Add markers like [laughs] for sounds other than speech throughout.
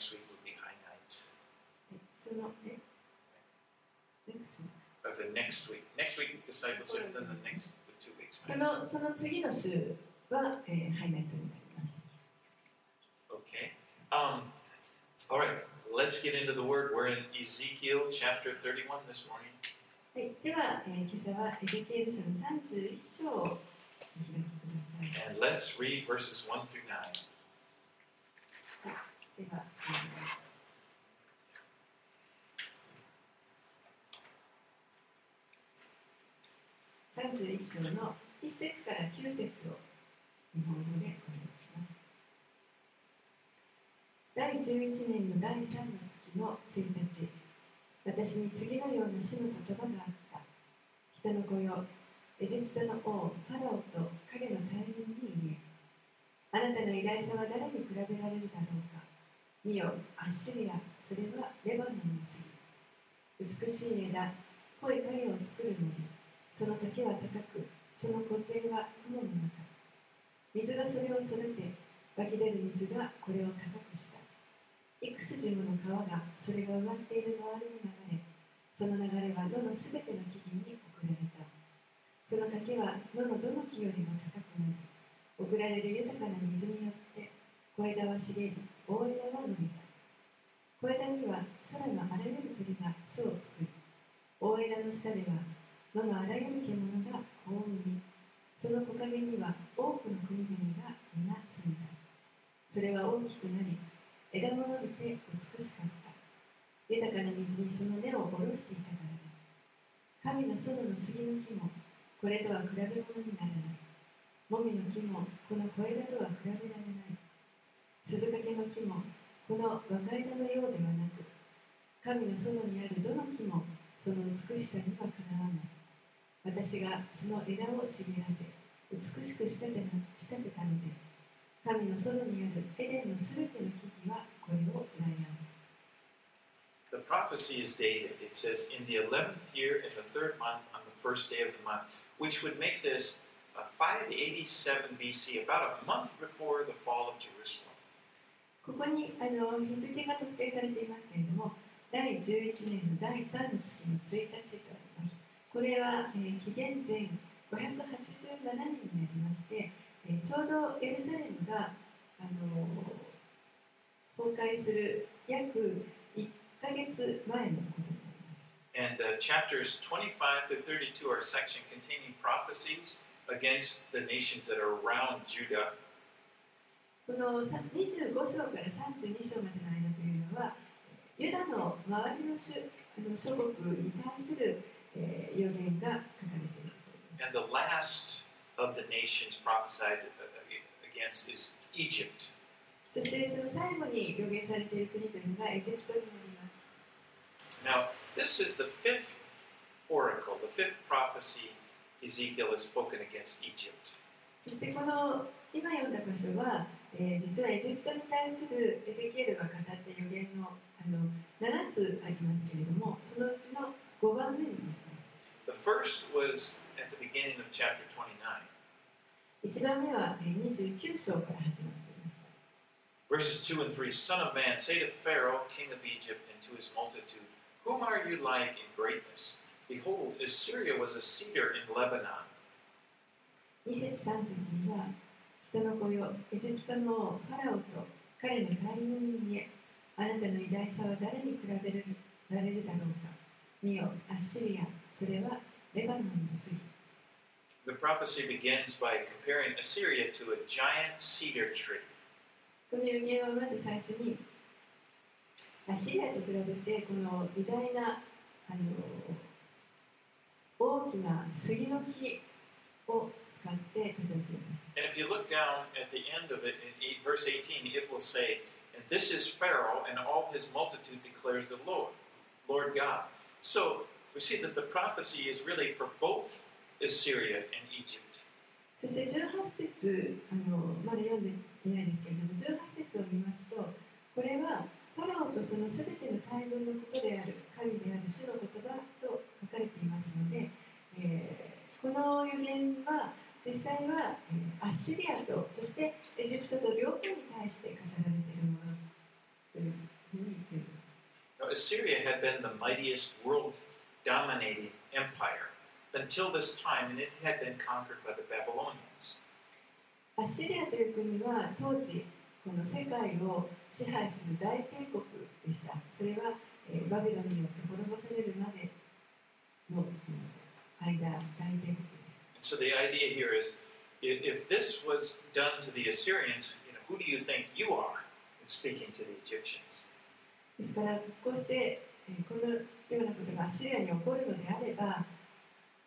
next week will be high night. そのえ next Of the next week. Next week, discipleship, then the next the two weeks. そのその次の週は、えーハイナイトになります。 Okay. Um, all right, let's get into the word. We're in Ezekiel chapter 31 this morning. はい、では、えー今朝はエゼキエル書の31章をお開きください。 And let's read verses 1 through 9. 31章の1節から9節を日本語でお願いします。第11年の第3の月の1日、私に次のような主の言葉があった。人の子よ、エジプトの王ファラオと彼の大軍に言え。あなたの偉大さは誰に比べられるだろうか？見よ、アッシリア、それはレバノンの杉。美しい枝、濃い影を作る森。その竹は高く、その梢は雲の中。水がそれを育て、湧き出る水がこれを高くした。幾筋もの川がそれが埋まっている周りに流れ、その流れは野のすべての木々に送られた。その竹は野のどの木よりも高くなり、送られる豊かな水によって小枝は茂り、大枝は伸びた。小枝には空のあらゆる鳥が巣を作り、大枝の下では野のあらゆる獣が子を産み、その木陰には多くの国々が皆住んだ。それは大きくなり、枝も伸びて美しかった。豊かな水にその根を下ろしていたからだ。神の園の杉の木も、これとは比べ物にならない。もみの木もこの小枝とは比べられない。鈴懸の木もこの若枝のようではなく、神の園にあるどの木もその美しさにはかなわない。私がその枝を茂らせ、美しく仕立て仕立てたので、神の園にあるエデンのすべての木々はこれを羨む。The prophecy is dated. It says, in the 11th year, in the third month, on the first day of the month, which would make this uh, 587 BC, about a month before the fall of Jerusalem. ここにあの日付が特定されていますけれども、第11年の第3の月の1日とあります。これは、えー紀元前587年になりまして、えーちょうどエルサレムが、あの崩壊する約1ヶ月前のことになります。And uh, chapters 25 to 32 are section containing prophecies against the nations that are around Judah. このさ25章から32章までの間というのは、ユダの周りの諸あの諸国に対する、えー予言が書かれているという。And the last of the nations prophesied uh, against is Egypt. そしてその最後に予言されている国というのがエジプトになります。Now, this is the fifth oracle, the fifth prophecy Ezekiel has spoken against Egypt. そしてこの今読んだ箇所は、えー実はエジプトに対するエゼキエルが語った予言のあの7つありますけれども、そのうちの5番目になります。 The first was at the beginning of chapter 29. 1番目はえー29章から始まっていました。 Verses 2 and 3 Son of man, say to Pharaoh, king of Egypt, and to his multitude, Whom are you like in greatness? Behold, Assyria was a cedar in Lebanon. 2節3節には、 人の子よ、エジプトのファラオと彼の大軍に言え、あなたの偉大さは誰に比べられるだろうか。見よ、アッシリア、それはレバノンの杉。The prophecy begins by comparing Assyria to a giant cedar tree. この予言はまず最初に、アッシリアと比べて、この偉大なあの大きな杉の木を使って例えています。And if you look down at the end of it, in eight, verse 18, it will say, And this is Pharaoh and all his multitude declares the Lord, Lord God. So we see that the prophecy is really for both Assyria and Egypt. そして18節あのまだ読んでいないですけれども18節を見ますとこれはファラオとそのすべての大軍のことである神である主の言葉と書かれていますので、えーこの予言は 実際は、えーアッシリアとそしてエジプトと両方に対して語られているものという Assyria had been the mightiest world dominating empire until this time, and it had been conquered by the Babylonians. アッシリアという国は当時この世界を支配する大帝国でしたそれは、えーバビロンによって滅ぼされるまでのうん間大帝国でし And so the idea here is if, if this was done to the Assyrians, you know, who do you think you are in speaking to the Egyptians? たですからこうして、えーこのようなことがアッシリアに起こるのであれば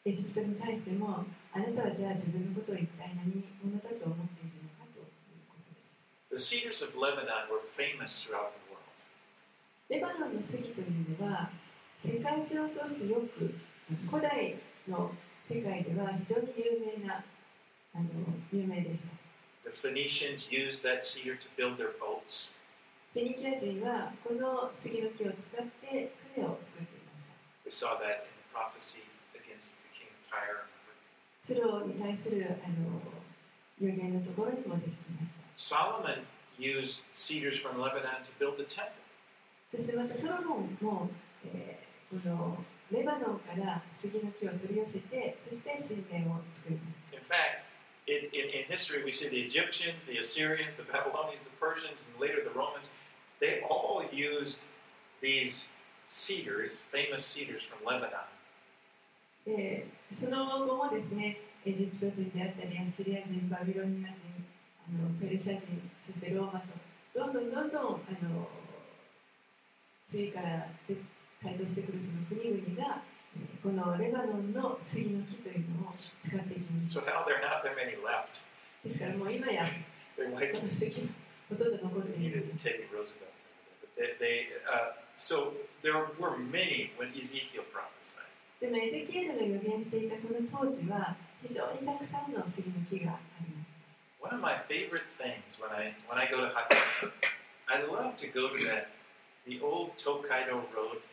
エジプトに対してもあなたはじゃあ自分のことを一体何者だと思っているのかということです The cedars of Lebanon were famous throughout the world. レバノンの杉というのは世界中を通してよく古代の 世界では非常に有名なあの有名でした The Phoenicians used that cedar to build their boats. フェニキア人はこの杉の木を使って船を作っていました We saw that in the prophecy against the king of Tyre. スローに対するあの予言のところにも出てきました Solomon used cedars from Lebanon to build the temple. そしてまたソロモンも、えーこのレバノンから杉の木を取り寄せてそして神殿を作りました In fact, in, in, in history, we see the Egyptians, the Assyrians, the Babylonians, the Persians, and later the Romans, they all used these cedars, famous cedars from Lebanon. でその後もですねエジプト人であったりアッシリア人バビロニア人あのペルシャ人そしてローマとどんどんどんどんあの次からで台頭してくるその国々がえーこのレバノンの杉の木というのを使っていきまし So now there are not that many left. た[laughs] ですからもう今や They wiped この杉ほとんど残ってい needed る Teddy Roosevelt. But they, they, uh, so there were many when Ezekiel prophesied. でもエゼキエルが予言していたこの当時は非常にたくさんの杉の木がありました One of my favorite things when I when I go to Hokkaido, [coughs] I love to go to that the old Tokaido Road, you know, where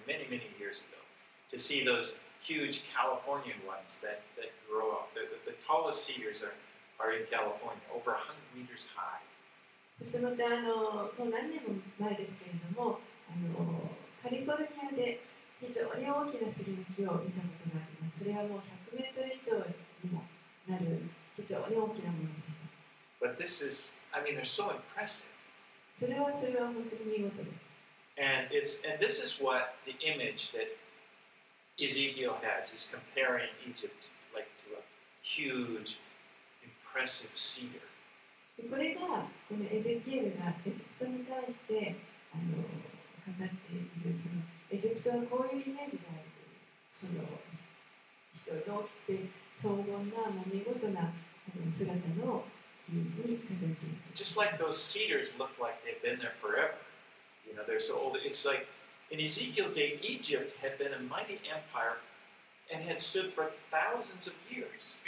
many, many years ago to see those huge Californian ones that, that grow up. The, the, the tallest cedars are, are in California, over 100 meters high. そしてまたあの、もう何年も前ですけれども、あのカリフォルニアで非常に大きな杉の木を見たことがあります。それはもう100メートル以上にもなる非常に大きなものでした。 But this is, I mean, they're so impressive. それはそれは本当に見事です。 And it's and this is what the image that Ezekiel has. He's comparing Egypt like to a huge, impressive cedar. でこれがこのエゼキエルがエジプトに対してあの語っているそのエジプトはこういうイメージであるというその非常に大きくて荘厳なもう見事なあの姿の木に例えている。 Just like those cedars look like they've been there forever. You know, they're so old. It's like in Ezekiel's day, Egypt had been a mighty empire and had stood for thousands of years. [coughs]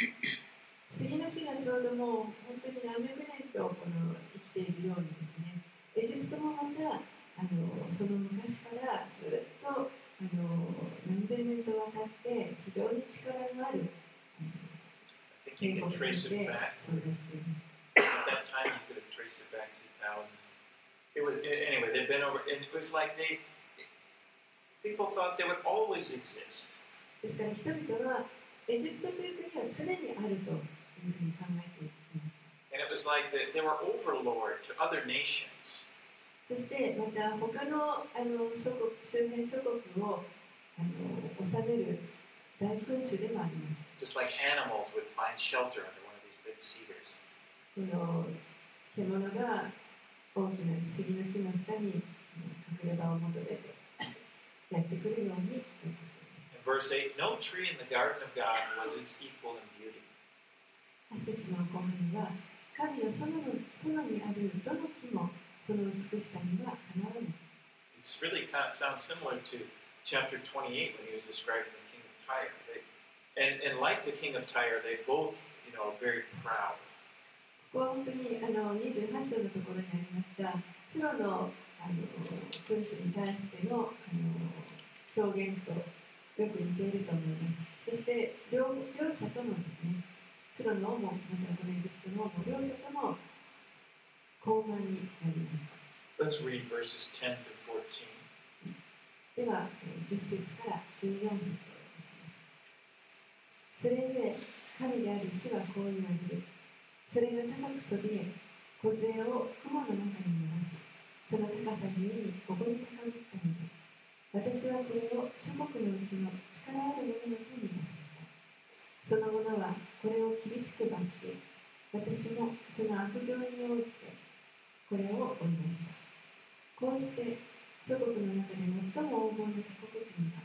杉の木がちょうどもう本当に何百年とこの生きているようにですねエジプトもまたあのその昔からずっとあの何千年とわたって非常に力のあるあの I think you 帝 can 国と trace し it て back. 存在しています At that time, you could have traced it back to 2000. It was anyway. They've been over, and it was like they people thought they would always exist. ですから人々はエジプトという国は常にあるというふうに考えていました And it was like they, they were overlord to other nations. そしてまた他のあの諸国周辺諸国をあの治める大君主でもあります Just like animals would find shelter under one of these big cedars. この獣が 大きな杉の木の下にあの隠れ場を求めてやってくるようにということです In verse 8, no tree in the garden of God was its equal in beauty. 8節の後半には神の園の園にあるどの木もその美しさにはかなわない It's really kind of sounds similar to chapter 28 when he was describing the king of Tyre. They, and, and like the king of Tyre, they both, you know, are very proud. ここは本当にあの28章のところにありました、ツロのあの君主に対してのあの表現とよく似ていると思います。そして両両者とのですね、ツロの王も、またこのエジプトの王も、両者とも高慢になりました。Let's read verses 10 to 14. では、えー10節から14節をお読みします。それゆえ、神である主はこう言われる。それが高くそびえ、梢を雲の中に伸ばし、その高さゆえにおごり高ぶったので、私はこれを諸国のうちの力ある者の手に渡した。その者はこれを厳しく罰し、私もその悪行に応じて、これを追い出した。こうして諸国の中で最も黄金な他国人が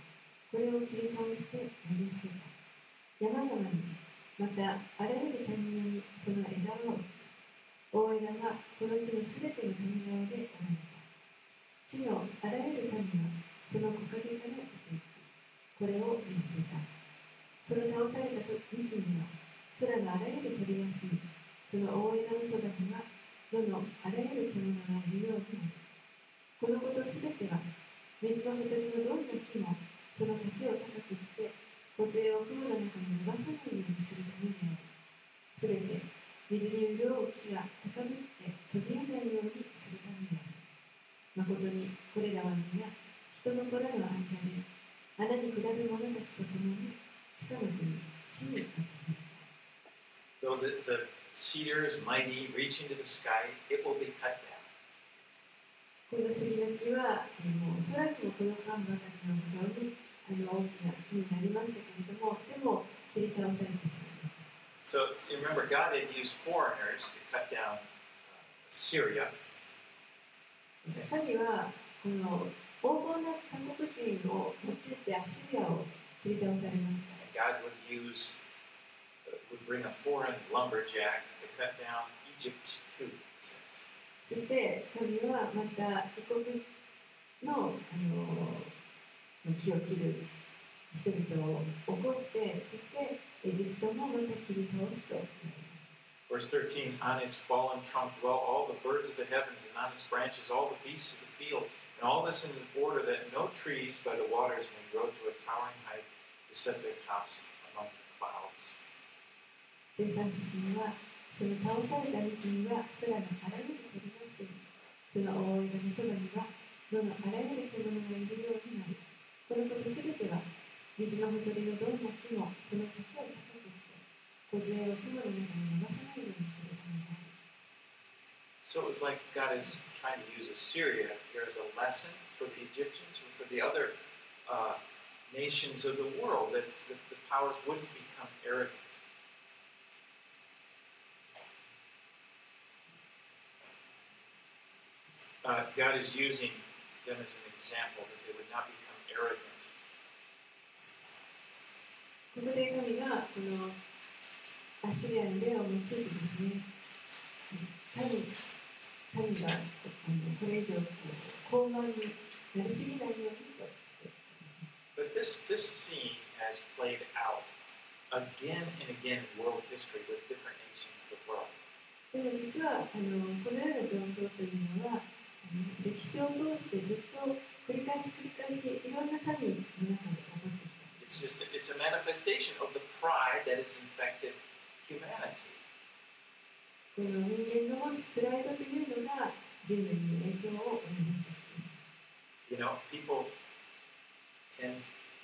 これを切り倒して投げ捨てた山々にまたあらゆる谷間にその枝を打つ大枝がこの地のすべての谷側で折られた地のあらゆる谷はその木陰から出ていきこれを見捨てたその倒された幹には空のあらゆる鳥やしその大枝のそばには野のあらゆる獣がいるようになるこのことすべては、水のほとりのどんな木も、その竹を高くして、梢を雲の中に伸ばさないようにするためにある。すべて、水に潤う木が高ぶってそびえないようにするためにある。誠に、これらは皆、人の子らの間で、穴に下る者たちと共に、地下の国、死に渡された。Though the, the cedar is mighty, reaching to the sky, it will be cut down. この杉の木は、あのおそらくこの看板だけは非常にあの 大きな木になりましたけれども、でも切り倒されてしまいました。 So remember, God had used foreigners to cut down uh, Syria, 神はこの黄金な他国人を用いてアッシリアを切り倒されました。 and God would use, uh, would bring a foreign lumberjack to cut down Egypt too, it says. そして神はまた異国のあの 木を切る人々を起こして、そしてエジプトもまた切り倒すと言われます。 Verse 13 On its fallen trunk dwell all the birds of the heavens, and on its branches all the beasts of the field, and all this in order that no trees by the waters may grow to a towering height to set their tops among the clouds. 13節には、その倒された幹には空のあらゆる鳥が住み、その大枝のそばには野のあらゆる獣がいるようになる。 このことすべては、水のほとりのどんな木もその竹を高くして、梢を雲の中に伸ばさないようにするためである。 So it was like God is trying to use Assyria here as a lesson for the Egyptians or for the other uh, nations of the world that, that the powers wouldn't become arrogant. Uh, God is using them as an example that they would not become arrogant. ここで神がこのアッシリアの例を用いてですね、神神があのこれ以上こう高慢になりすぎないようにとして。 But this, this scene has played out again and again in world history with different nations of the world. でも実はあのこのような状況というのはあの歴史を通してずっと it's just a, it's a manifestation of the pride that has infected humanity. You know, people tend,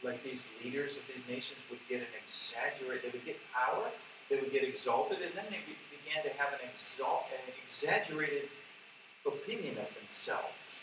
like these leaders of these nations, would get an exaggerate. They would get power, they would get exalted, and then they began to have an, exalt, an exaggerated opinion of themselves.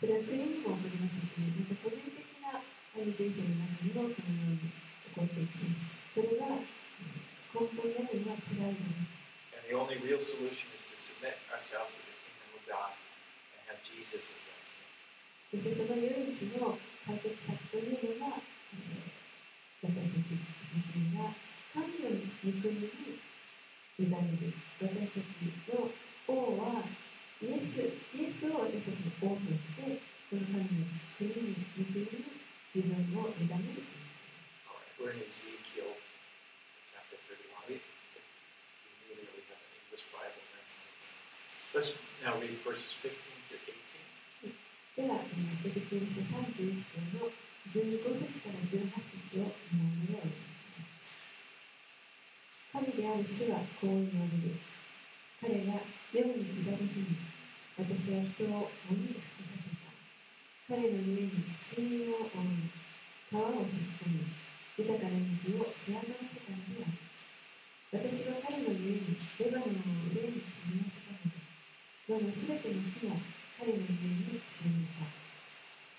それは国にも起こりますしまた個人的な人生の中にもそのように起こっていきます。それは根本にあるのはプライドです。そしてその唯一の解決策というのは、私たち自身が神の御国に委ねる私たちの王はイエス、イエスを私たちにオープンして、その神の国に向けるに自分を委ねる。神である主はこう言われる。彼が世に左に。私は人を鬼に服させた。彼の上に死因を覆い、川を引き込み、豊かな水を干上がらせたのである。私が彼の上にレバノンを霊に染みわせたので、世のすべての火が彼の上に染みた。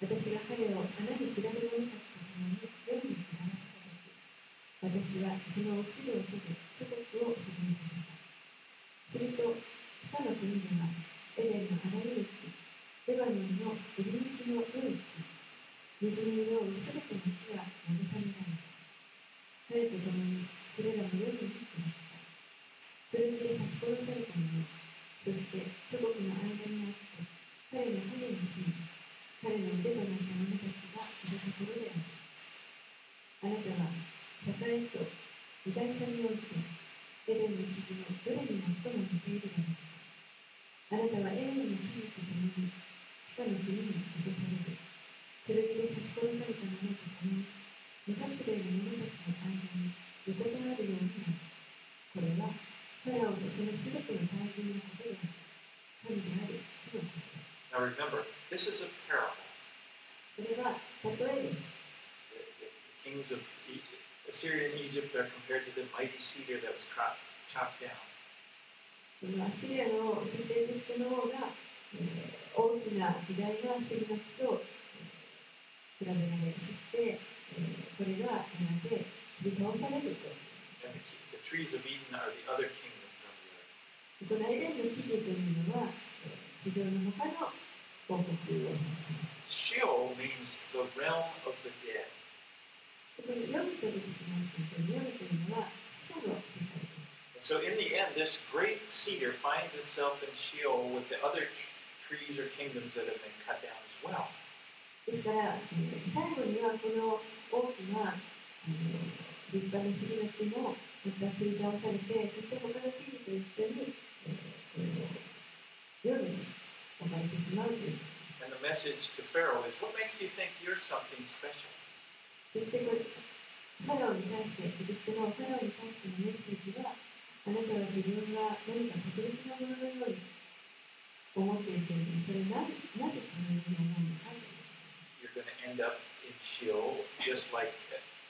私が彼を穴に下る者たちと共に世に下らせたとき、私はその落ちる音で諸国を震えさせた。すると、地下の国では、エデンのあらゆる木、レバノンのエリミキの良い木、水に潤うすべての木が慰められた。彼と共にそれらの世に暮らした。それで刺し殺された者、そして諸国の間にあって、彼の影に住み、彼の腕となった者たちがいるところである。あなたは、栄と偉大さにおいて、エレンの傷のどれに最も似ているだろうか。あなたはエレンの神と共に、地下の国に落とされる。剣で刺し殺された者と共に、無活霊の者たちの間に横たわるようになる。これは、ファラオとそのすべての大軍のことである。神である主のこと。Now remember, this is a parable. それは例えです。The, the, the kings of e- Assyria and Egypt are compared to the mighty cedar that was chopped, chopped down. アッシリアの、そしてエジプトの王が、えー大きな偉大な杉の木と、えー比べられ、そして、えーこれがやがて切り倒されると。The, trees of Eden are the other kingdoms of the earth. このエデンの木々というのは、えー地上の他 So in the end, this great cedar finds itself in Sheol with the other trees or kingdoms that have been cut down as well. And the message to Pharaoh is what makes you think you're something special? そしてこれファラオに対して、エジプトのファラオに対してのメッセージは あなたは自分が何か特別なもののように思っているけれども、それなぜなぜそのように思うのかという。 You're going to end up in Sheol just like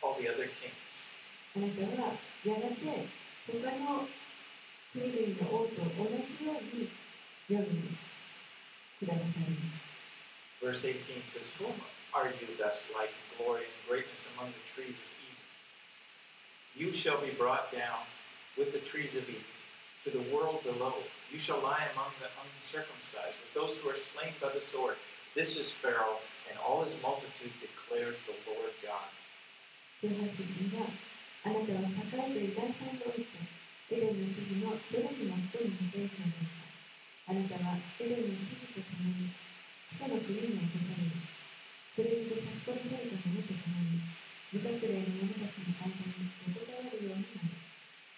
all the other kings. あなたはやがて他の国々の王と同じように夜に下される。 Verse 18 says, Whom are you thus like in glory and greatness among the trees of Eden? You shall be brought down with the trees of Eden to the world below. You shall lie among the uncircumcised, with those who are slain by the sword. This is Pharaoh, and all his multitude declares the Lord God. 18節には、あなたは栄えと偉大さにおいて、エレンの記事のどれに最も似ているのですかあなたはエレンの記事とともに、地下の国に落とされる。それにて差し殺された者とともに、無活霊の者たちの間に横たわるようになる。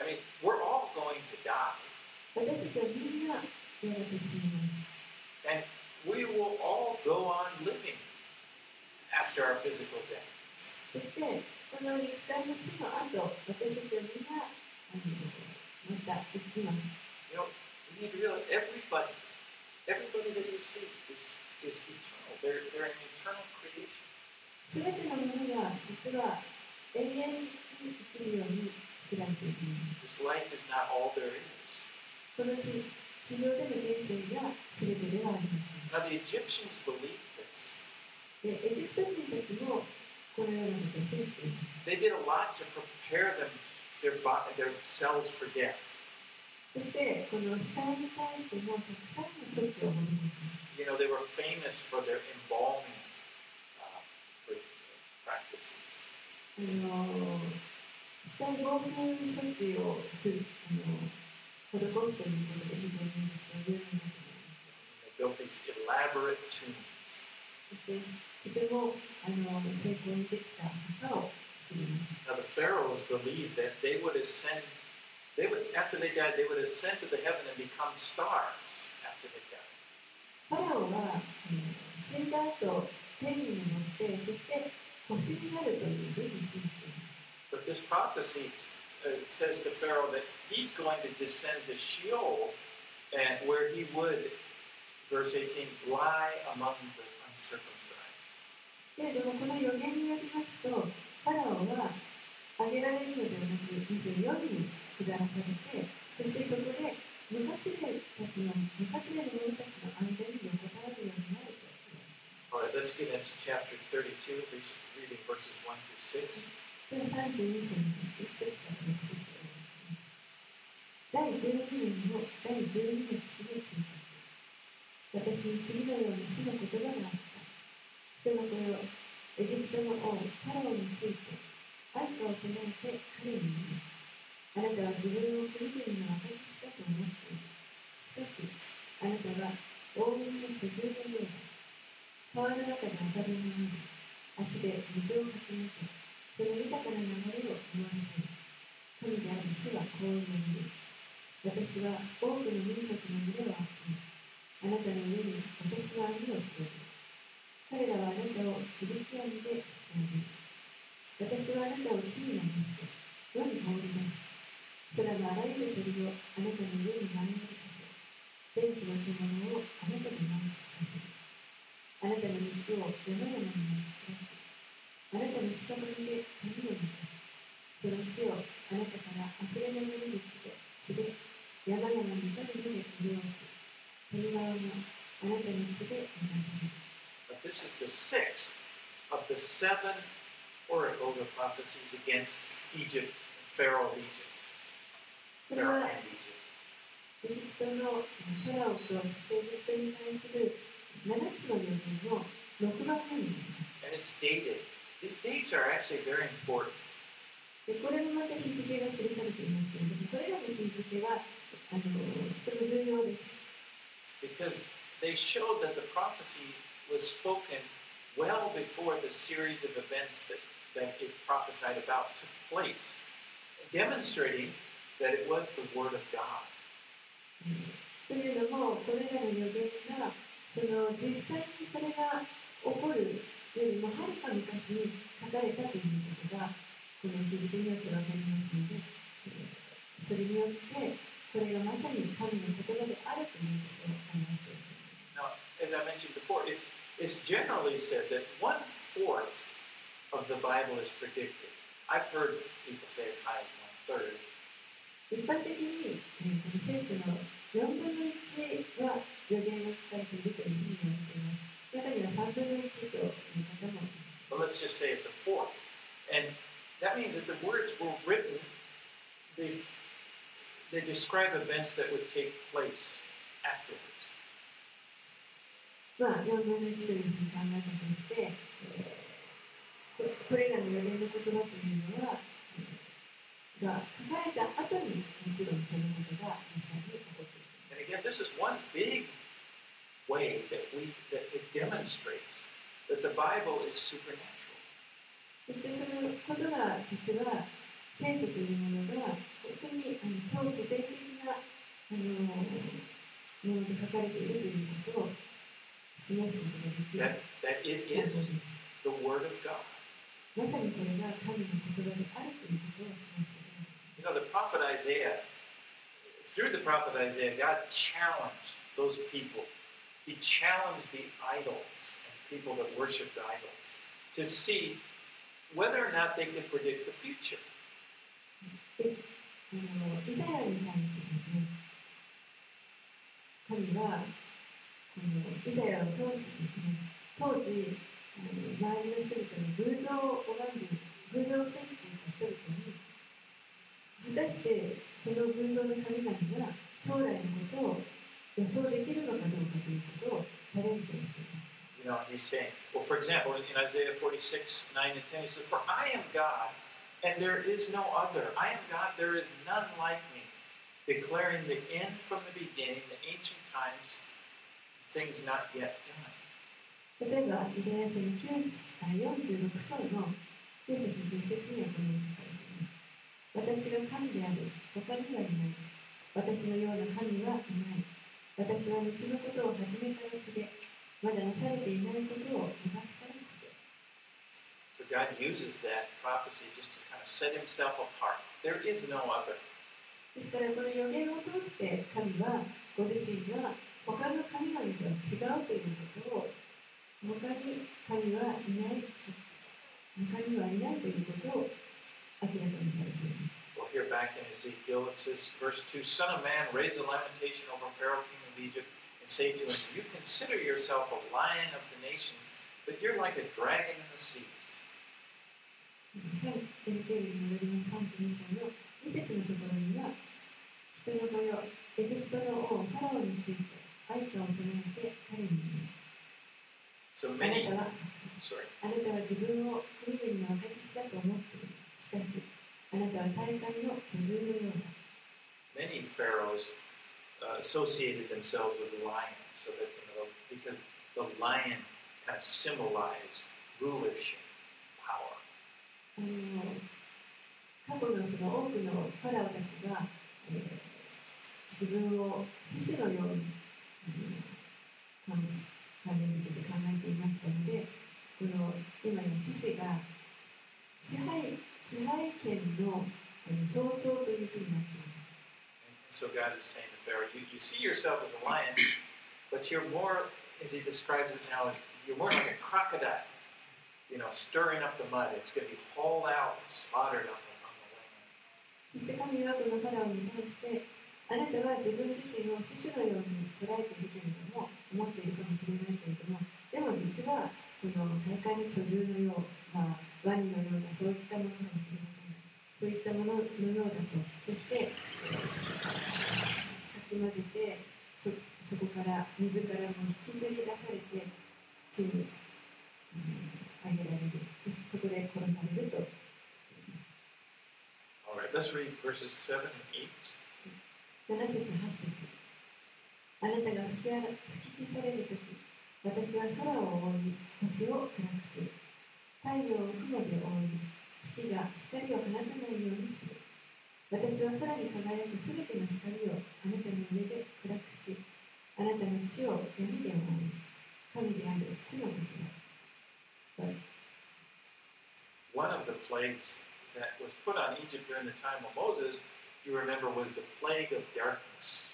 I mean, we're all going to die. but this is a media. And we will all go on living after our physical death. You know, you need to realize everybody, everybody that you see is, is eternal. They're, they're an eternal creation. This life is not all there is. Now the Egyptians believed this. They did a lot to prepare them, their, body, their cells for death. You know, they were famous for their embalming uh, practices. あの死体防腐処置をするあの施すということで非常に有名なことなんです They built these elaborate tombs. そしてとてもあの成功にできた墓を作ります Now, the pharaohs believed that they would ascend, they would, after they died, they would ascend to the heaven and become stars after they died. ファラオは、えー死んだ後天に乗ってそして星になるというふうに信じています But this prophecy uh, says to Pharaoh that he's going to descend to Sheol, and where he would, verse 18, lie among the uncircumcised. けれどもこの予言によりますとファラオは挙げられるのではなくむしろ世に下らされてそしてそこで無発霊たちの無発霊の者たちの間に横たわるようになると All right, let's get into chapter 32, re- reading verses 1 through 6. これは32章の1節から6節第12年の第12の月の1日私に次のような死の言葉があった人の子よエジプトの王ファラオについて愛歌を唱えて彼に言うあなたは自分を国々の私だと思っているしかしあなたは大海の居住のようだ川の中で当たりになり足で水をかき抜けその豊かな流れを思わせる神である主はこう言う私は多くの民族の群れを集めあなたの上に私は網を広げ彼らはあなたを自力網でつなげる私はあなたを地に投げ捨て世に放り出す。空のあらゆる鳥をあなたの上に舞い降りさせ全地の獣をあなたに満喫させあなたの肉を山々に持ち散らし あなたの屍で髪を抜かしその地をあなたから溢れ流れる地で地で山々に至るまで潤し谷川もあなたの地で流される But this is the sixth of the seven oracles or prophecies against Egypt, Pharaoh of Egypt. これ Pharaoh は and Egypt. エジプトのファラオとそしてエジプトに対する7つの予言の6番目になります And it's dated. These dates are actually very important. でこれもまた日付が記されていますけれどもこれらの日付はあのとても重要です because they showed that the prophecy was spoken well before the series of events that, that it prophesied about took place, demonstrating that it was the Word of God. というのもこれらの予言がその実際にそれが起こる よりもはるか昔に書かれたということがこの日付によって分かりますのでえーそれによってこれがまさに神の言葉であるということを表している Now, as I mentioned before, it's, it's generally said that one fourth of the Bible is predicted. I've heard people say as high as one third. 一般的に、えーこの聖書の4分の1は予言が書かれているというふうに言われています。中には3分の1という方もいます。 But let's just say it's a fourth. And that means that the words were written, they, they describe events that would take place afterwards. まあ、4分の1というふうに考えたとして、えーここれらの予言の言葉というのは、えーが書かれた後にもちろんそのことが実際に起こっていく。 And again, this is one big way that we that it demonstrates that the Bible is supernatural. そしてそのことが実は聖書というものが本当にあの超自然的なあのもので書かれているということを示すことができる That that it 方法で is す。 it the Word of God. まさにこれが神の言葉であるということを示しています You know, the prophet Isaiah, through the prophet Isaiah, God challenged those people. He challenged the idols and people that worshiped idols to see whether or not they could predict the future. 果たしてその偶像の神々は将来のことを予想できるのかどうかということをチャレンジをしています You know, he's saying, well, for example, in Isaiah 46, 9 and 10, he says, For I am God, and there is no other. I am God, there is none like me, declaring the end from the beginning, the ancient times, things not yet done. 例えば、イザヤ書の9あ46章の9節10節にはこのように書かれています。私が神である、他にはいない。私のような神はいない。 私は後のことを始めたやつで、まだなされていないことを昔からつけ。 So God uses that prophecy just to kind of set himself apart. There is no other. ですから、この予言を通して神はご自身が他の神々とは違うということを、他に神はいない、他にはいないということを明らかにされています。 Well, here back in Ezekiel, it says, verse 2 Son of man, raise a lamentation over Pharaoh, king of Egypt, and say to him, You consider yourself a lion of the nations, but you're like a dragon in the seas. はい、エルケルによります32章の2節のところには、人の子よ、エジプトの王ファラオについて愛歌を唱えて彼に言う。 So あな many, たは、 sorry, あなたは自分を国々の証しだと思っている。しかし、あなたは大海の巨獣のようだ。 many pharaohs uh, associated themselves with the lion, so that, you know, because the lion kind of symbolized rulership, power. 過去のその多くのファラオたちが、えー自分を獅子のように、え考えて考えていましたのでこの今や獅子が支配支配権の象徴というふうになっています so God is saying to Pharaoh, you, you see yourself as a lion, but you're more, as he describes it now, as you're more like a crocodile, you know, stirring up the mud. It's going to be hauled out and slaughtered on the, on the land. そして神はこのファラオに対してあなたは自分自身を獅子のように捉えているけれども思っているかもしれないけれどもでも実はこの大海の巨獣のよう、まあ、ワニのようなそういったものかもしれませんそういったもののようだとそして かき混ぜてそそこから水からも引きずり出されて地に、うん、あげられるそしてそこで殺されると All right, let's read verses 7 and 8. 7節8節あなたが吹きあら吹き消されるとき、私は空を覆い、星を暗くする。太陽を雲で覆い、月が光を放たないようにする。私は空に輝くすべての光をあなたの上で暗くし、あなたの地を闇で覆い、神である主の時だ。One of the plagues that was put on Egypt during the time of Moses, you remember, was the plague of darkness.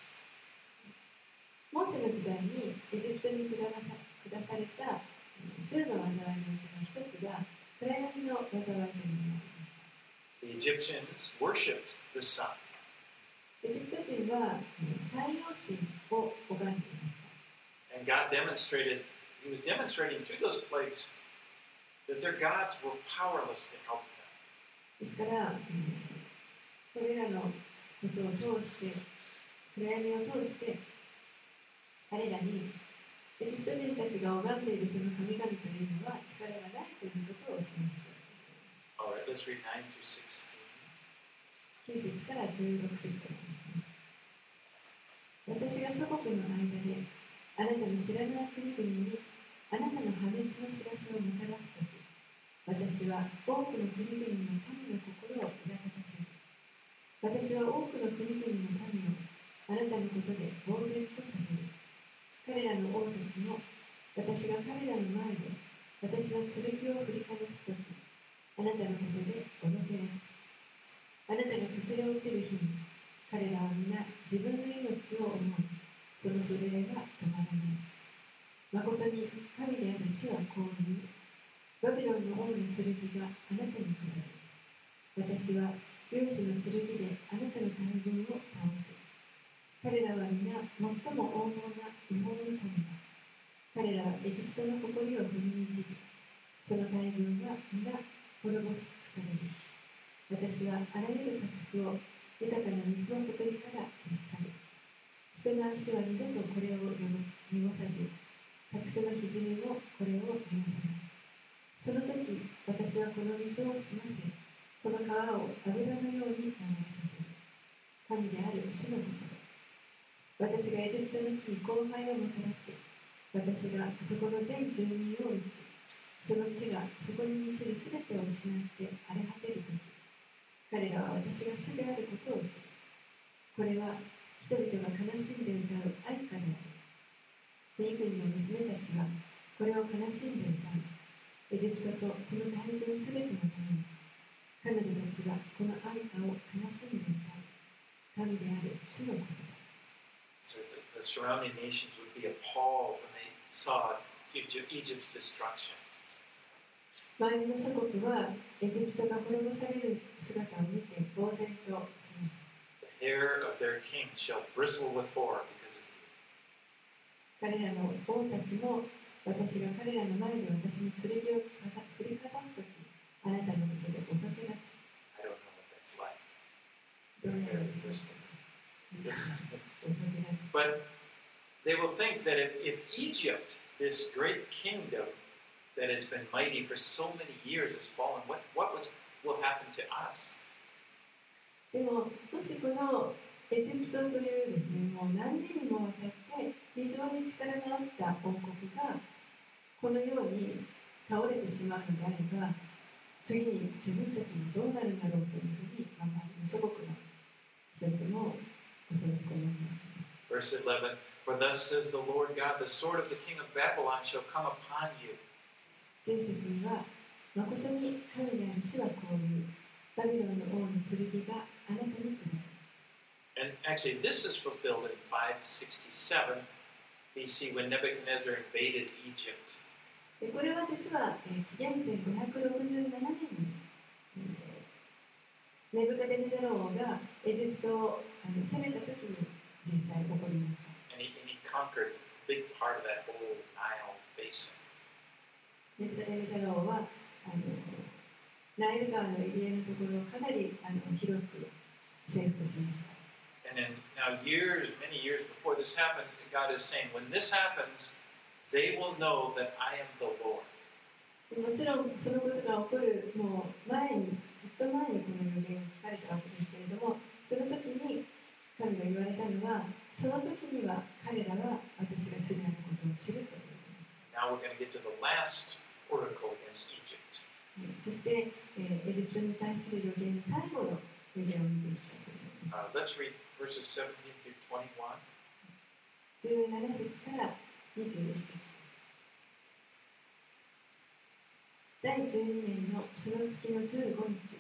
モーセの時代にエジプトに下さ下されたうん10の災いのうちの一つが暗闇の災いというもの。The Egyptians worshipped the sun. エジプト人はうん太陽神を拝んでいました。 And God demonstrated, He was demonstrating through those plagues that their gods were powerless to help them. ですから、うんこれらのことを通して、暗闇を通して、彼らにエジプト人たちが拝んでいるその神々というのは力がないということを示して Alright, let's read 9 through 16. 9節から16節。私が諸国の間で、あなたの知らない国々に、あなたの破滅の知らせをもたらすとき、私は多くの国々の民の心を裏立たせる。私は多くの国々の民をあなたのことで呆然とさせる。彼らの王たちも、私が彼らの前で私の剣を振りかざすとき、あなたのことでおぞけらす。あなたが崩れ落ちる日に、彼らは皆自分の命を思い、その震えが止まらない。誠に神である主はこう言う。バビロンの王の剣があなたに下る。私は勇士の剣であなたの大軍を倒す。彼らは皆最も大物な違法の民だ。彼らはエジプトの誇りを踏みにじり、その大軍は皆滅ぼし尽くされる。私はあらゆる家畜を豊かな水のほとりから消し去る。人の足は二度とこれを濁さず、家畜の歪みもこれを濁さない。その時、私はこの水を澄ませ、この川を油のように流させる。神である主のこと私がエジプトの地に荒廃をもたらし、私がそこの全住民を打ち、その地がそこに満ちるすべてを失って荒れ果てるとき、彼らは私が主であることを知る。これは人々が悲しんで歌う愛歌である。国々の娘たちはこれを悲しんで歌う。エジプトとその大軍すべてのために、彼女たちはこの愛歌を悲しんで歌う。神である主のことだ。So the, the surrounding nations would be appalled when they saw Egypt's destruction. 周りの諸国はエジプトが滅ぼされる姿を見て呆然とします。 The hair of their king shall bristle with horror because of you. 彼らの王たちも私が彼らの前で私に剣をかざ振りかざすとき、あなたのことでお酒が I don't know what that's like. [laughs] どのよう Hair に is し bristling. ました Yes. お酒が But they will think that if, if Egypt, this great kingdom that has been mighty for so many years, has fallen, what, what was, will happen to us? でも、もしこのエジプトというですね、もう何年にもわたって非常に力のあった王国がこのように倒れてしまうのであれば、次に自分たちにどうなるんだろうというふうに、まあ、周りの諸国の人々も恐ろしく思います。 Verse 11 For thus says the Lord God, the sword of the king of Babylon shall come upon you. 前節には、誠に神である主はこういう、バビロンの王の剣があなたに下る。And actually, this is fulfilled in 567 BC when Nebuchadnezzar invaded Egypt. でこれは実は、えー紀元前567年に、えーネブカデネザロ王がエジプトをあの攻めた時に実際起こりました。And he, and he conquered a big part of that whole Nile basin. ネブカデネザロ王はあのナイル川のエリアのところをかなりあの広く征服しました。And then now, years, many years before this happened, God is saying, when this happens, they will know that I am the Lord. でもちろんそのことが起こるもう前にずっと前にこの予言が書かれたわけですけれどもその時に神が言われたのはその時には彼らは私が主であることを知るということです Now we're going to get to the last oracle against Egypt. はいそして、えーエジプトに対する予言の最後の予言を見ていきたいと思いま Uh, let's read verses 17 through 21. す17節から21節第12年のその月の15日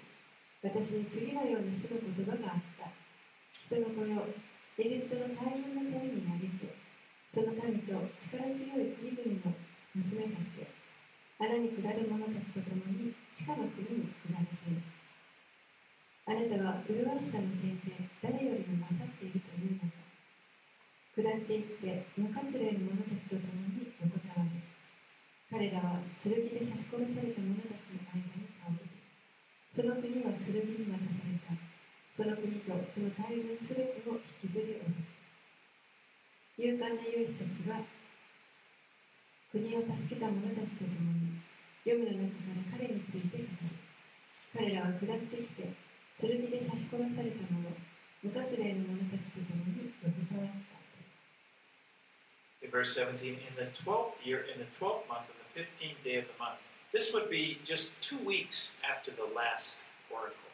私に次のような主の言葉があった人の子よエジプトの大軍のために投げてその民と力強い国々の娘たちを穴に下る者たちと共に地下の国に下らせる。あなたは麗しさの点で誰よりも勝っているというのか。下っていって無活霊の者たちと共に横たわれ彼らは剣で刺し殺された者たちの間に倒れるその国は剣に渡された。その国とその大軍すべてを引きずり下ろす。勇敢な勇士たちは国を助けた者たちと共に読むの中から彼について語る彼らは下ってきて剣で刺し殺された者無活霊の者たちと共に横たわった verse 17, in the 12th year, in the 12th month, on the 15th day of the month. This would be just two weeks after the last oracle.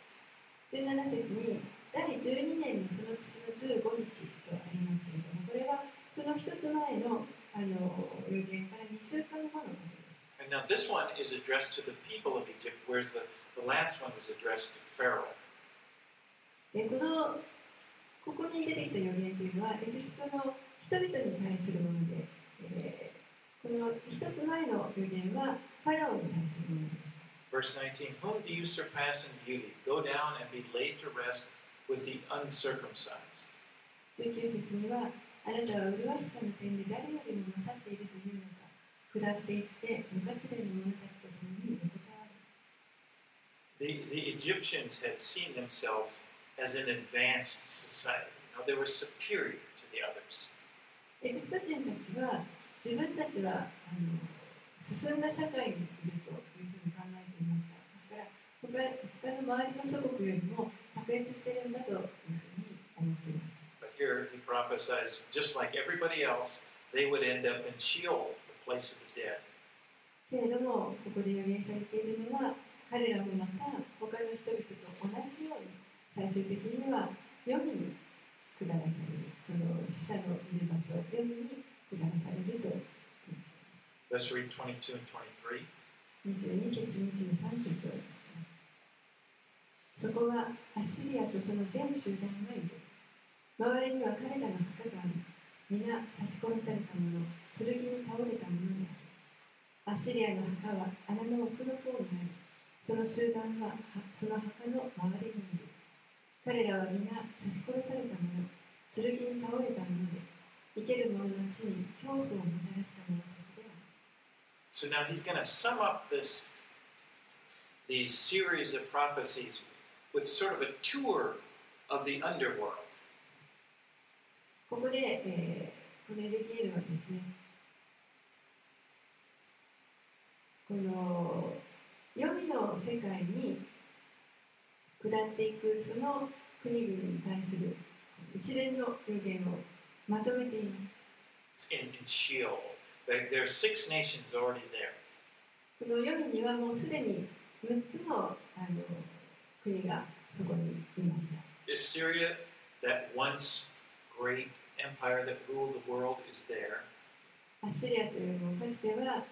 17節に第12年のその月の15日とありますけれどもこれはその一つ前のあの予言から2週間後のことです。And now this one is addressed to the people of Egypt, whereas the, the last one was addressed to Pharaoh. でこのここに出てきた予言というのはエジプトの人々に対するもので、えーこの一つ前の予言はファラオに対するものです。Verse 19 Whom do you surpass in beauty? Go down and be laid to rest with the uncircumcised. 19節には あなたは麗しさの点で誰よりも勝っているというのか下っていって無活例の者たちと共に横たわる The, the Egyptians had seen themselves as an advanced society. You know, they were superior to the others. エジプト人たちは自分たちはあの進んだ社会にいるというふうに考えていましたですから他他の周りの諸国よりも卓越しているんだというふうに思っています But here he prophesies, just like everybody else, they would end up in Sheol, the place of the dead. けれどもここで予言されているのは彼らもまた他の人々と同じように最終的には読みに下らされるその死者のいる場所読みに下らされると Let's read 22 and 23. 22節23節をですねそこはアッシリアとその全集団がいる 周りには彼らの墓があり皆刺し殺された者剣に倒れた者であるアッシリアの墓は穴の。奥の方にありその集団はその墓の周りにいる彼らは皆刺し殺された者剣に倒れた者で生ける者の地に恐怖をもたらした者たちである So now he's going to sum up this these series of prophecies with sort of a tour of the underworld. ここで、えー、このエゼキエルはですね、この黄泉の世界に下っていくその国々に対する一連の予言をまとめています。It's in, in Sheol. There, are six nations already there. この黄泉にはもうすでに6つのあの国がそこにいました。Assyria, that once アシリアというのかは、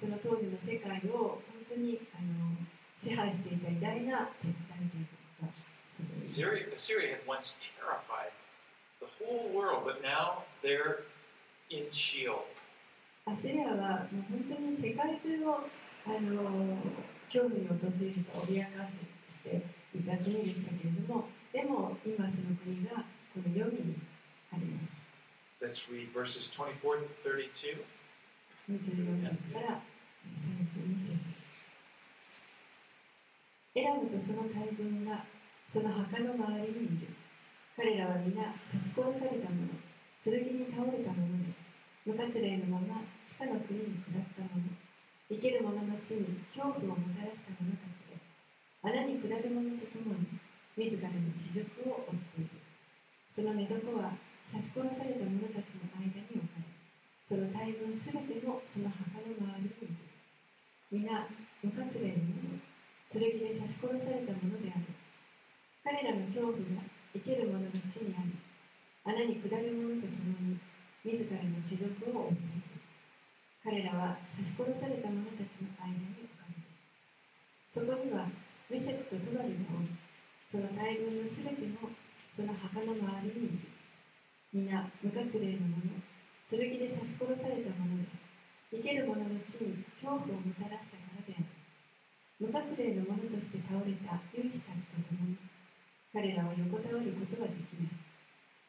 その当時の世界を本当に支配していた偉大な敵対というのがアシリアはリアはもう本当に世界中をあの興味に落とすとか脅かしていた国でしたけれども、でも今その国がこの世に。あります Let's read verses 24 to 32. 24節から32節エラムとその大軍がその墓の周りにいる。彼らは皆刺し殺された者。剣に倒れた者。で無活例のまま地下の国に下った者生ける者の地に恐怖をもたらした者たちで穴に下る者と共に自らの地獄を追っているその寝床は刺し殺された者たちの間に置かれその大軍すべてもその墓の周りにいる。皆、無活例の者、剣で刺し殺された者である。彼らの恐怖が生ける者の地にあり、穴に下る者と共に自らの地獄を追っている。彼らは刺し殺された者たちの間に置かれる。そこにはメシェクとトバルがおり、その大軍のすべてもその墓の周りにいる。皆、無活例の者、剣で刺し殺されたもので生ける者の地に恐怖をもたらしたからである。無活例の者として倒れた勇士たちと共に彼らは横たわることはできない。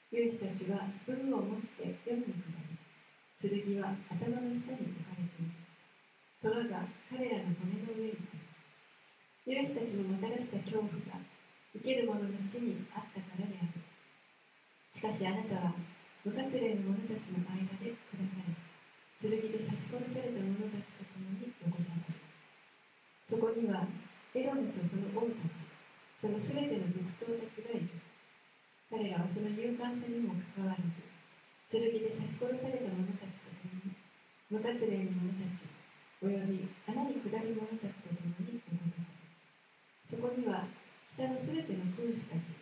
勇士たちは武具を持って読みに下り剣は頭の下に置かれている。虎が彼らの骨の上にある勇士たちのもたらした恐怖が生ける者の地にあったからしかしあなたは無活例の者たちの間で砕かれ、剣で刺し殺された者たちと共に横たわる。そこには、エロムとその王たち、そのすべての族長たちがいる。彼らはその勇敢さにもかかわらず、剣で刺し殺された者たちと共に、無活例の者たち、および穴に下る者たちと共に横たわる。そこには、北のすべての君主たち、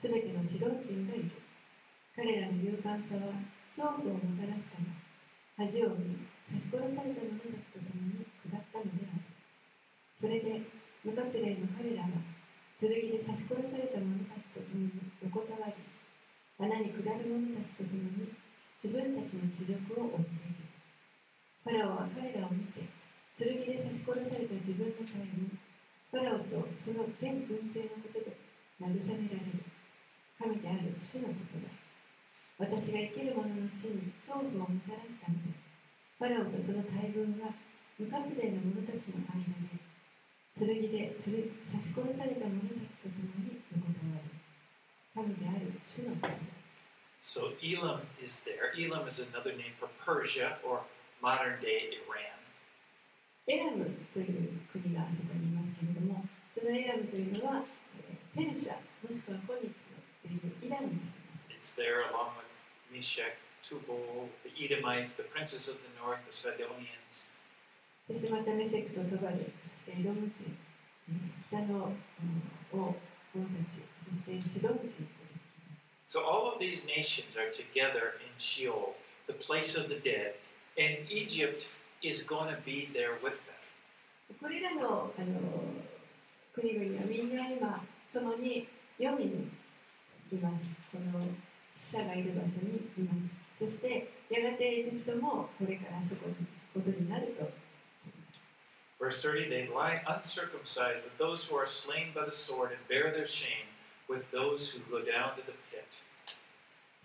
すべての指導人がいる。彼らの勇敢さは恐怖をもたらしたが恥を見刺し殺された者たちと共に砕かれで無活霊の彼らは剣で刺し殺された者たちと共に横たわり。穴に下る者たちと共に自分たちの恥辱を負っている。ファラオは彼らを見て剣で刺し殺された自分の体にファラオとその全軍勢のことで慰められる。神である主のことだ。私が生きる者の地に恐怖をもたらしたのでファラオとその大軍は無活霊の者たちの間で剣でつる刺し殺された者たちと共に横たわる神である主のことだ So Elam is there. Elam is another name for Persia or modern day Iran. エラムという国があそこにいますけれども、そのエラムというのは、えーペルシャ、もしくは今日のイランになります。It's there along with Meshach, Tubal, the Edomites, the princes of the north, the Sidonians. そしてまたメシェクとトバル、そしてエドム人、うん北のうん王、王たち、そしてシドン人と出てきます So all of these nations are together in Sheol, the place of the dead, and Egypt is going to be there with them. これらのあの国々はみんな今、共に黄泉にいます。この 死者がいる場所にいます。そして、やがてエジプトもこれからそこに行くことになると Verse 30 They lie uncircumcised with those who are slain by the sword and bear their shame with those who go down to the pit.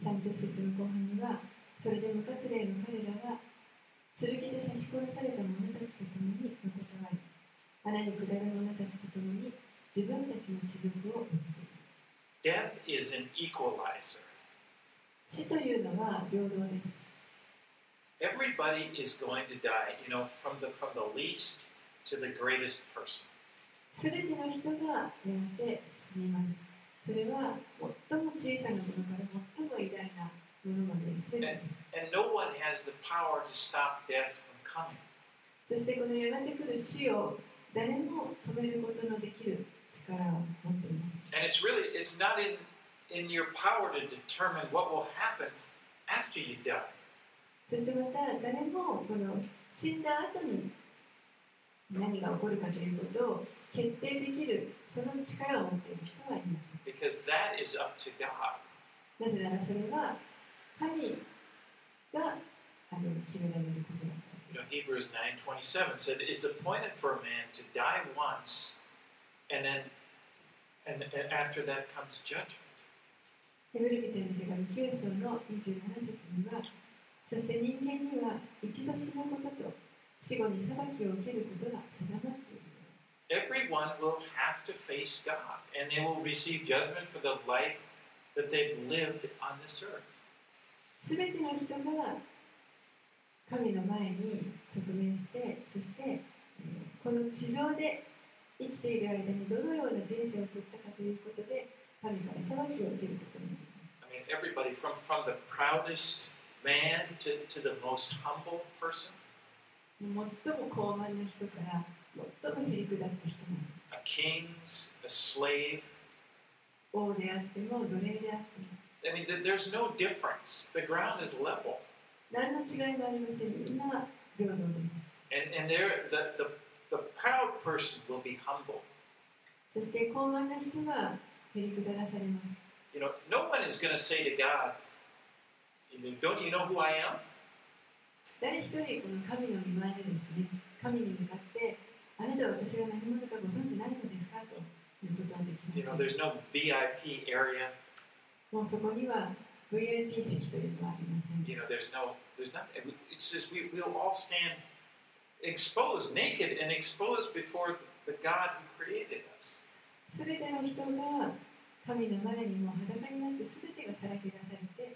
30節の後半には、それで無活霊の彼らは、剣で刺し殺された者たちと共に横たわり、穴に下る者たちと共に自分たちの恥辱を負っている。Death is an equalizer. 死というのは平等です。Everybody is going to die, you know, from the from the least to the greatest person. すべての人がやがて死にます。それは最も小さなものから最も偉大なものまですべてです。And no one has the power to stop death from coming. そしてこのやがて来る死を誰も止めることのできる力を持っています。And it's really it's not in in your power to determine what will happen after you die. そしてまた誰もこの死んだ後に何が起こるかということを決定できるその力を持っている人はいません。 Because that is up to God. なぜならそれは神があの決められることだから。 You know, Hebrews 9:27 said it's appointed for a man to die once and then and, and after that comes judgment. ヘブルビテの手紙9章の27節には、そして人間には一度死ぬことと死後に裁きを受けることが定まっている。Everyone will have to face God and they will receive judgment for the life that they've lived on this earth. すべての人が神の前に直面して、そして、えーこの地上で生きている間にどのような人生を送ったかということで、神から裁きを受けることに everybody from, from the proudest man to, to the most humble person, 最も高慢な人から最もへりくだった人まで a king's, a slave. 王であっても奴隷であっても I mean, th- there's no difference. The ground is level. 何の違いもありませんみんな平等です And, and there, the, the, the proud person will be humbled. そして高慢な人がへりくだらされます You know, no one is going to say to God, you know, Don't you know who I am? 誰一人この神の御前でですね神に向かってあなたは私が何者かご存知ないのですかということはでき You know, ません there's no VIP area. もうそこには VIP 席というのはありません You know, there's no, there's nothing. It's just we, we'll all stand exposed, naked, and exposed before the God who created us. すべての人が 神の前にもう裸になってすべてがさらけ出されて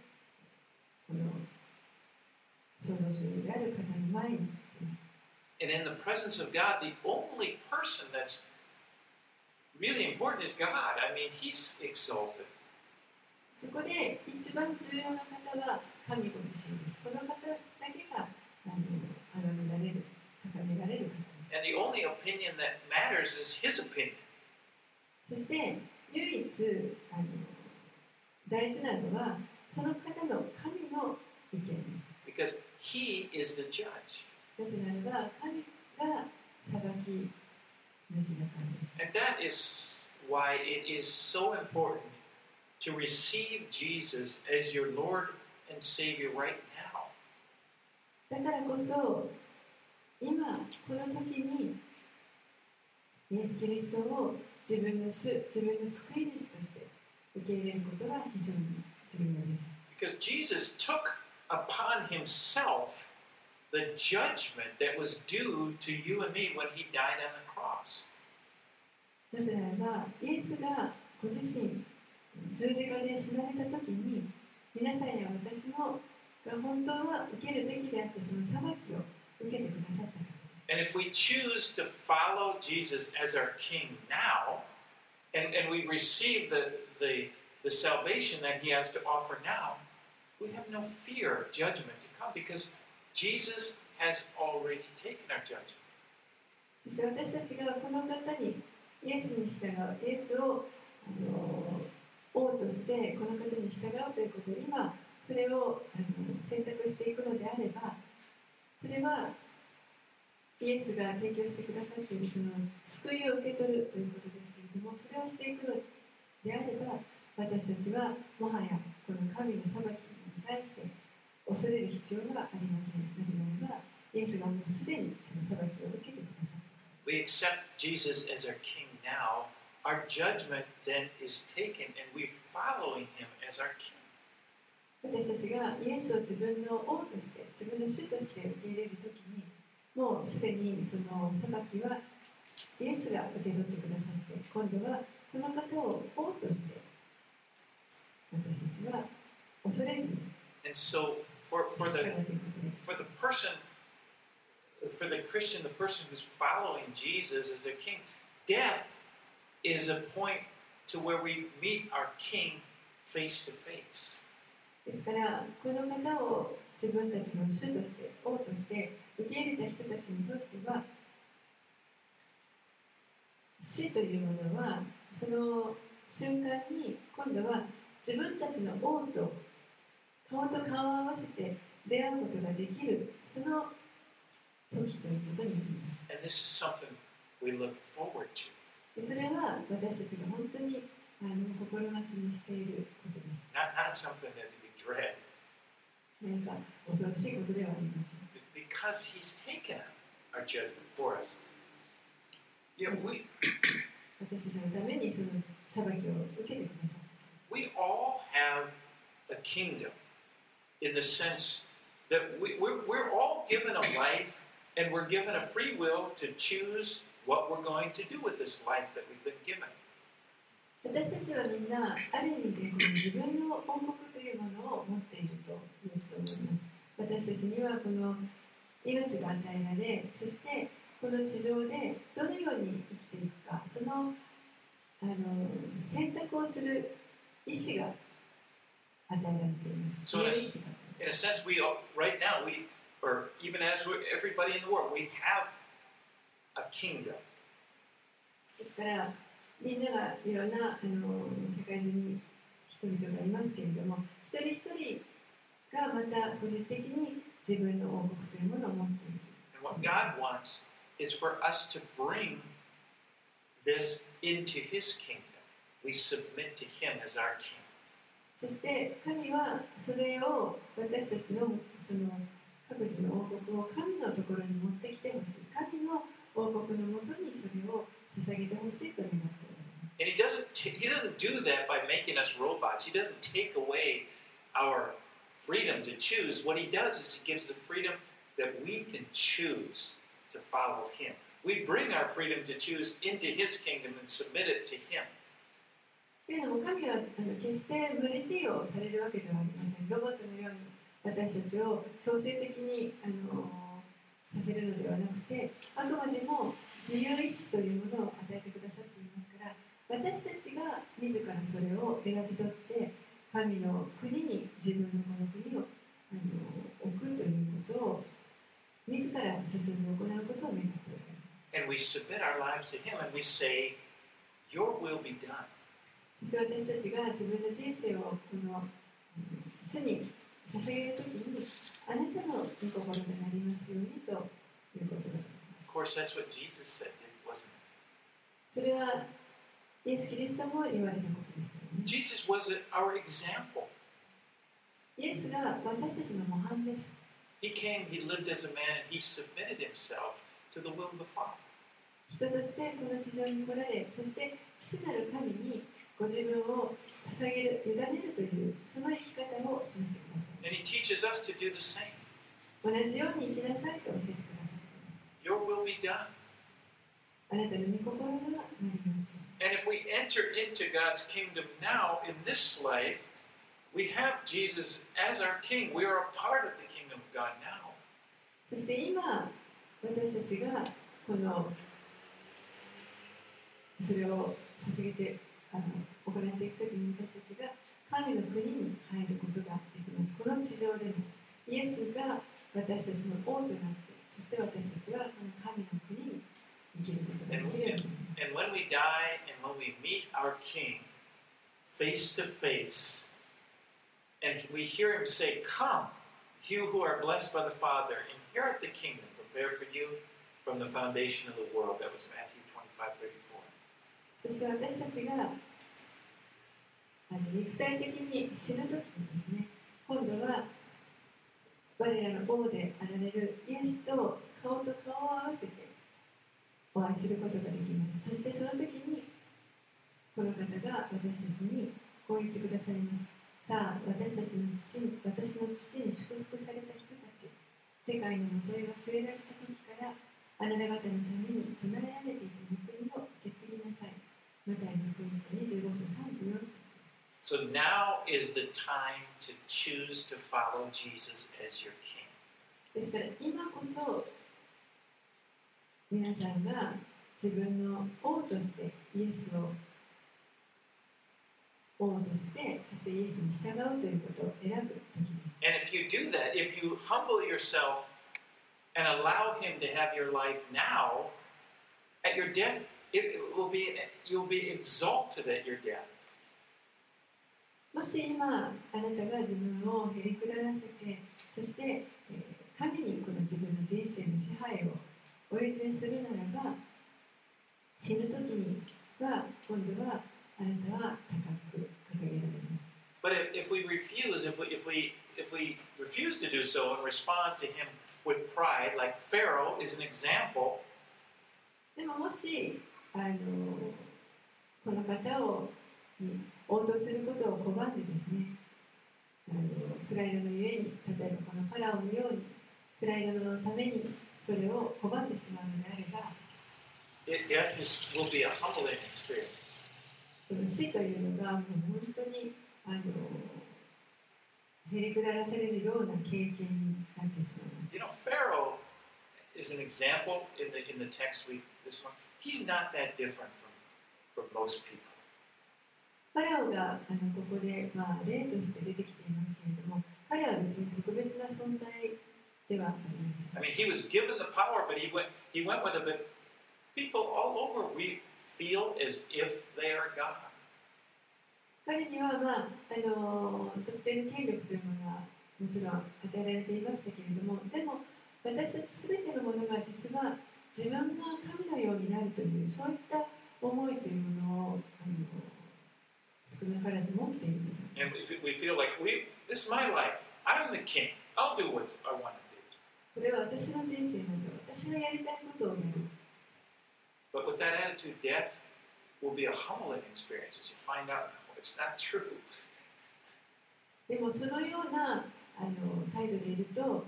この創造主である方の前に And in the presence of God, the only person that's really important is God. I mean, He's exalted. そこで一番重要な方は神ご自身です。この方だけがあの崇められる、高められる方で And the only opinion that matters is His opinion. す。そして唯一あの大事なのはその方の神の意見です。Because He is the judge. なぜならば神が裁き主だからです。And that is why it is so important to receive Jesus as your Lord and Savior right now. だからこそ今この時にイエス・キリストを自分の主自分の救い主として受け入れることが非常に重要です Because Jesus took upon himself the judgment that was due to you and me when he died on the cross. なぜならばイエスがご自身十字架で死なれた時に皆さんや私もが本当は受けるべきであってその裁きを受けてくださったから And if we choose to follow Jesus as our King now, and, and we receive the, the, the salvation that he has to offer now, we have no fear of judgment to come because Jesus has already taken our judgment. そして私たちがこの方にイエスに従うイエスをあの王としてこの方に従うということを今それをあの選択していくのであればそれは イエスが提供してくださっているその救いを受け取るということですけれどもそれをしていくのであれば私たちはもはやこの神の裁きに対して恐れる必要がありませんなぜならばイエスがもうすでにその裁きを受けてくださった We accept Jesus as our King now. Our judgment then is taken, and we're following him as our King. 私たちがイエスを自分の王として自分の主として受け入れるときにもうすでにその裁きはイエスが受け取ってくださって今度はこの方を王として私たちは恐れずに And so, for, for 従 the うということです for the person, for the Christian, the person who's following Jesus as their king, death is a point to where we meet our king face to face. ですからこの方を自分たちの主として王として 受け入れた人たちにとっては死というものはその瞬間に今度は自分たちの王と顔と顔を合わせて出会うことができるその時ということになりますそれは私たちが本当にあの心待ちにしていることです Not, not something that we dread, 何か恐ろしいことではありません because he's taken our judgment for us. You know, we, 私たちのためにその裁きを受けてくださった。 we all have a kingdom in the sense that we, we're, we're all given a life and we're given a free will to choose what we're going to do with this life that we've been given. 私たちはみんなある意味でこの自分の王国というものを持っていると言えると思います。私たちにはこの 命が与えられ、そしてこの地上でどのように生きていくか、そのあの選択をする意思が与えられています。In a sense, we all, right now, we, or even as we're, everybody in the world, we have a kingdom. ですからみんながいろんなあの世界中に人々がいますけれども一人一人がまた個人的に 自分の王国というものを持っている And what God wants is for us to bring this into His kingdom. We submit to Him as our King. そして神はそれを私たちのその各自の王国を神のところに持ってきてほしい神の王国のもとにそれを捧げてほしいと願っております And He doesn't, t- he doesn't do that by making us robots. He doesn't take away our freedom to choose. What He does is He gives the freedom that we can choose to follow Him. We bring our freedom to choose into His kingdom and submit it to Him. というのも神はあの決して無理強いをされるわけではありません。ロボットのように私たちを強制的にあのさせるのではなくて、あくまでも自由意志というものを与えてくださっていますから、私たちが自らそれを選び取って、 神の国に自分のこの国をあの置くということを自ら進んで行うことを願っております。And we submit our lives to Him and we say, Your will be done. そして私たちが自分の人生をこのうん主に捧げるときにあなたの御心がなりますようにということだと思い Of course, that's what Jesus said, wasn't it? それはイエス・キリストも言われたこと。Jesus was our example. イエスが私たちの模範です。 He came, he lived as a man, and he submitted himself to the will of the Father. 人としてこの地上に来られ、そして父なる神にご自分を捧げる、委ねるという、その生き方を示してください。 And he teaches us to do the same. 同じように生きなさいと教えてくださっています。 Your will be done. あなたの御心がなります。 And if we enter into God's kingdom now in this life, we have Jesus as our king. We are a part of the kingdom of God now. そして今、私たちがこのそれを捧げてあの行っていくときに私たちが神の国に入ることができます。この地上でもイエスが私たちの王となって、そして私たちはこの神の国に 生きることができるようになります。 And when we die and when we meet our king face to face, and we hear him say, Come, you who are blessed by the Father, inherit the kingdom prepared for you from the foundation of the world. That was Matthew 25 34. そして私たちがあの肉体的に死ぬ時にですね、今度は我らの王であられるイエスと顔と顔を合わせて お会いすることができます。そしてその時にこの方が私たちにこう言ってくださいます。さあ、私たちの父に私の父に祝福された人たち、世界のもとへ忘れられた時からあなた方のために備えられていた御国を受け継ぎなさい。マタイの福音書25章34節 So now is the time to choose to follow Jesus as your king. ですから今こそ皆さんが自分の王としてイエスを王としてそしてイエスに従うということを選ぶ時です。And if you do that, if you humble yourself and allow Him to have your life now, at your death, it will be you'll be exalted at your death. もし今あなたが自分をへりくだらせてそして、えー神にこの自分の人生の支配をお許しするならば死ぬ時には今度はあなたは高く掲げられます。But if, if we refuse, if we if we if we refuse to do so and respond to Him with pride, like Pharaoh is an example, でももしあのこの方をに応答することを拒んでですねあのプライドのゆえに例えばこのファラオのようにプライドのためにそれを拒んでしまうのであれば it, death is, will be a humbling experience. 死というのがもう本当にあのへりくだらされるような経験になってしまいます。You know, Pharaoh is an example in the in the text we this one. He's not that different from from most people. ファラオがあのここで、まあ、例として出てきていますけれども彼は別に特別な存在ではありません I mean, he was given the power, but he went he went with it. But people all over we feel as if they are God. 彼には、まあ、あの特定の権力というものはもちろん与えられていましたけれどもでも私たちすべてのものが実は自分が神のようになるというそういった思いというものをあの少なからず持っている And we feel like we this is my life. I'm the king. I'll do what I want to. これは私の人生なので私がやりたいことをやる But with that attitude, death will be a humbling experience as you find out no, it's not true. でもそのようなあの態度でいると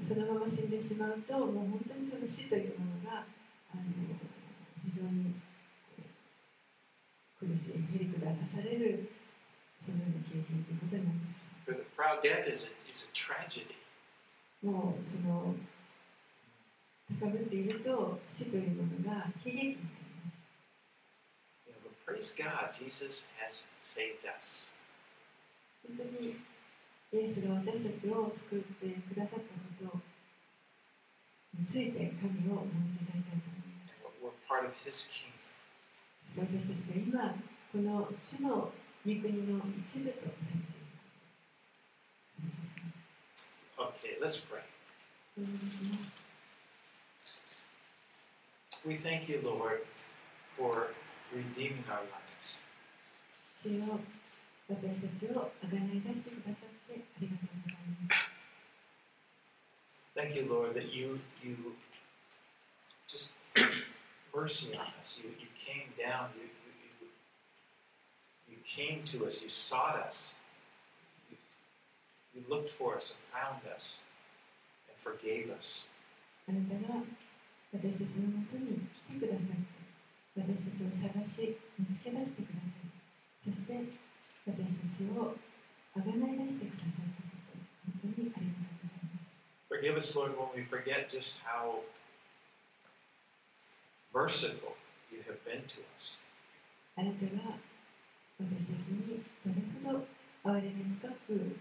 そのまま死んでしまうともう本当にその死というものがあの非常に苦しいへりくだらされるそのような経験ということになってし For the proud, death is a, is a tragedy. もうその高ぶっていると死というものが悲劇になります praise God, Jesus has saved us. 本当にイエスが私たちを救ってくださったことについて神を褒めていただきたいと思います we're part of His kingdom. そして私たちが今この主の御国の一部とされている Okay, let's pray. Mm-hmm. We thank you, Lord, for redeeming our lives. Thank you, Lord, that you you just [clears throat] mercy on us. You you came down. You you you, you came to us. You sought us. You, you looked for us and found us and forgave us. あなたが私たちのもとに来てくださって私たちを探し見つけ出してくださりそして私たちをあがない出してくださったこと本当にありがとうございます Forgive us, Lord, when we forget just how merciful you have been to us. あなたが私たちにどれほど憐れみ深く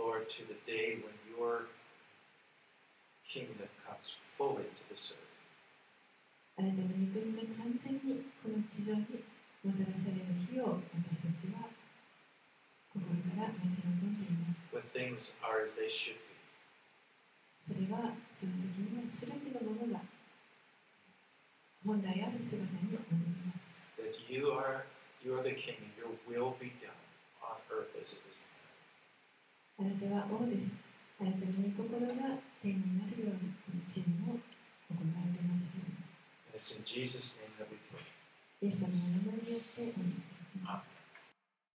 Lord, to the day when your kingdom comes fully to this earth. あなたの御国が完全にこの地上にもたらされる日を私たちは心から待ち望んでいます when things are as they should be. それはその時には全てのものが本来ある姿に戻ります That you are you are the king and your will be done on earth as it is in あ なたは王です。あなたの御心が天になるように、この地にも行われますように。heaven. And it's in Jesus' name that we pray. イエス様の名前によってお願いします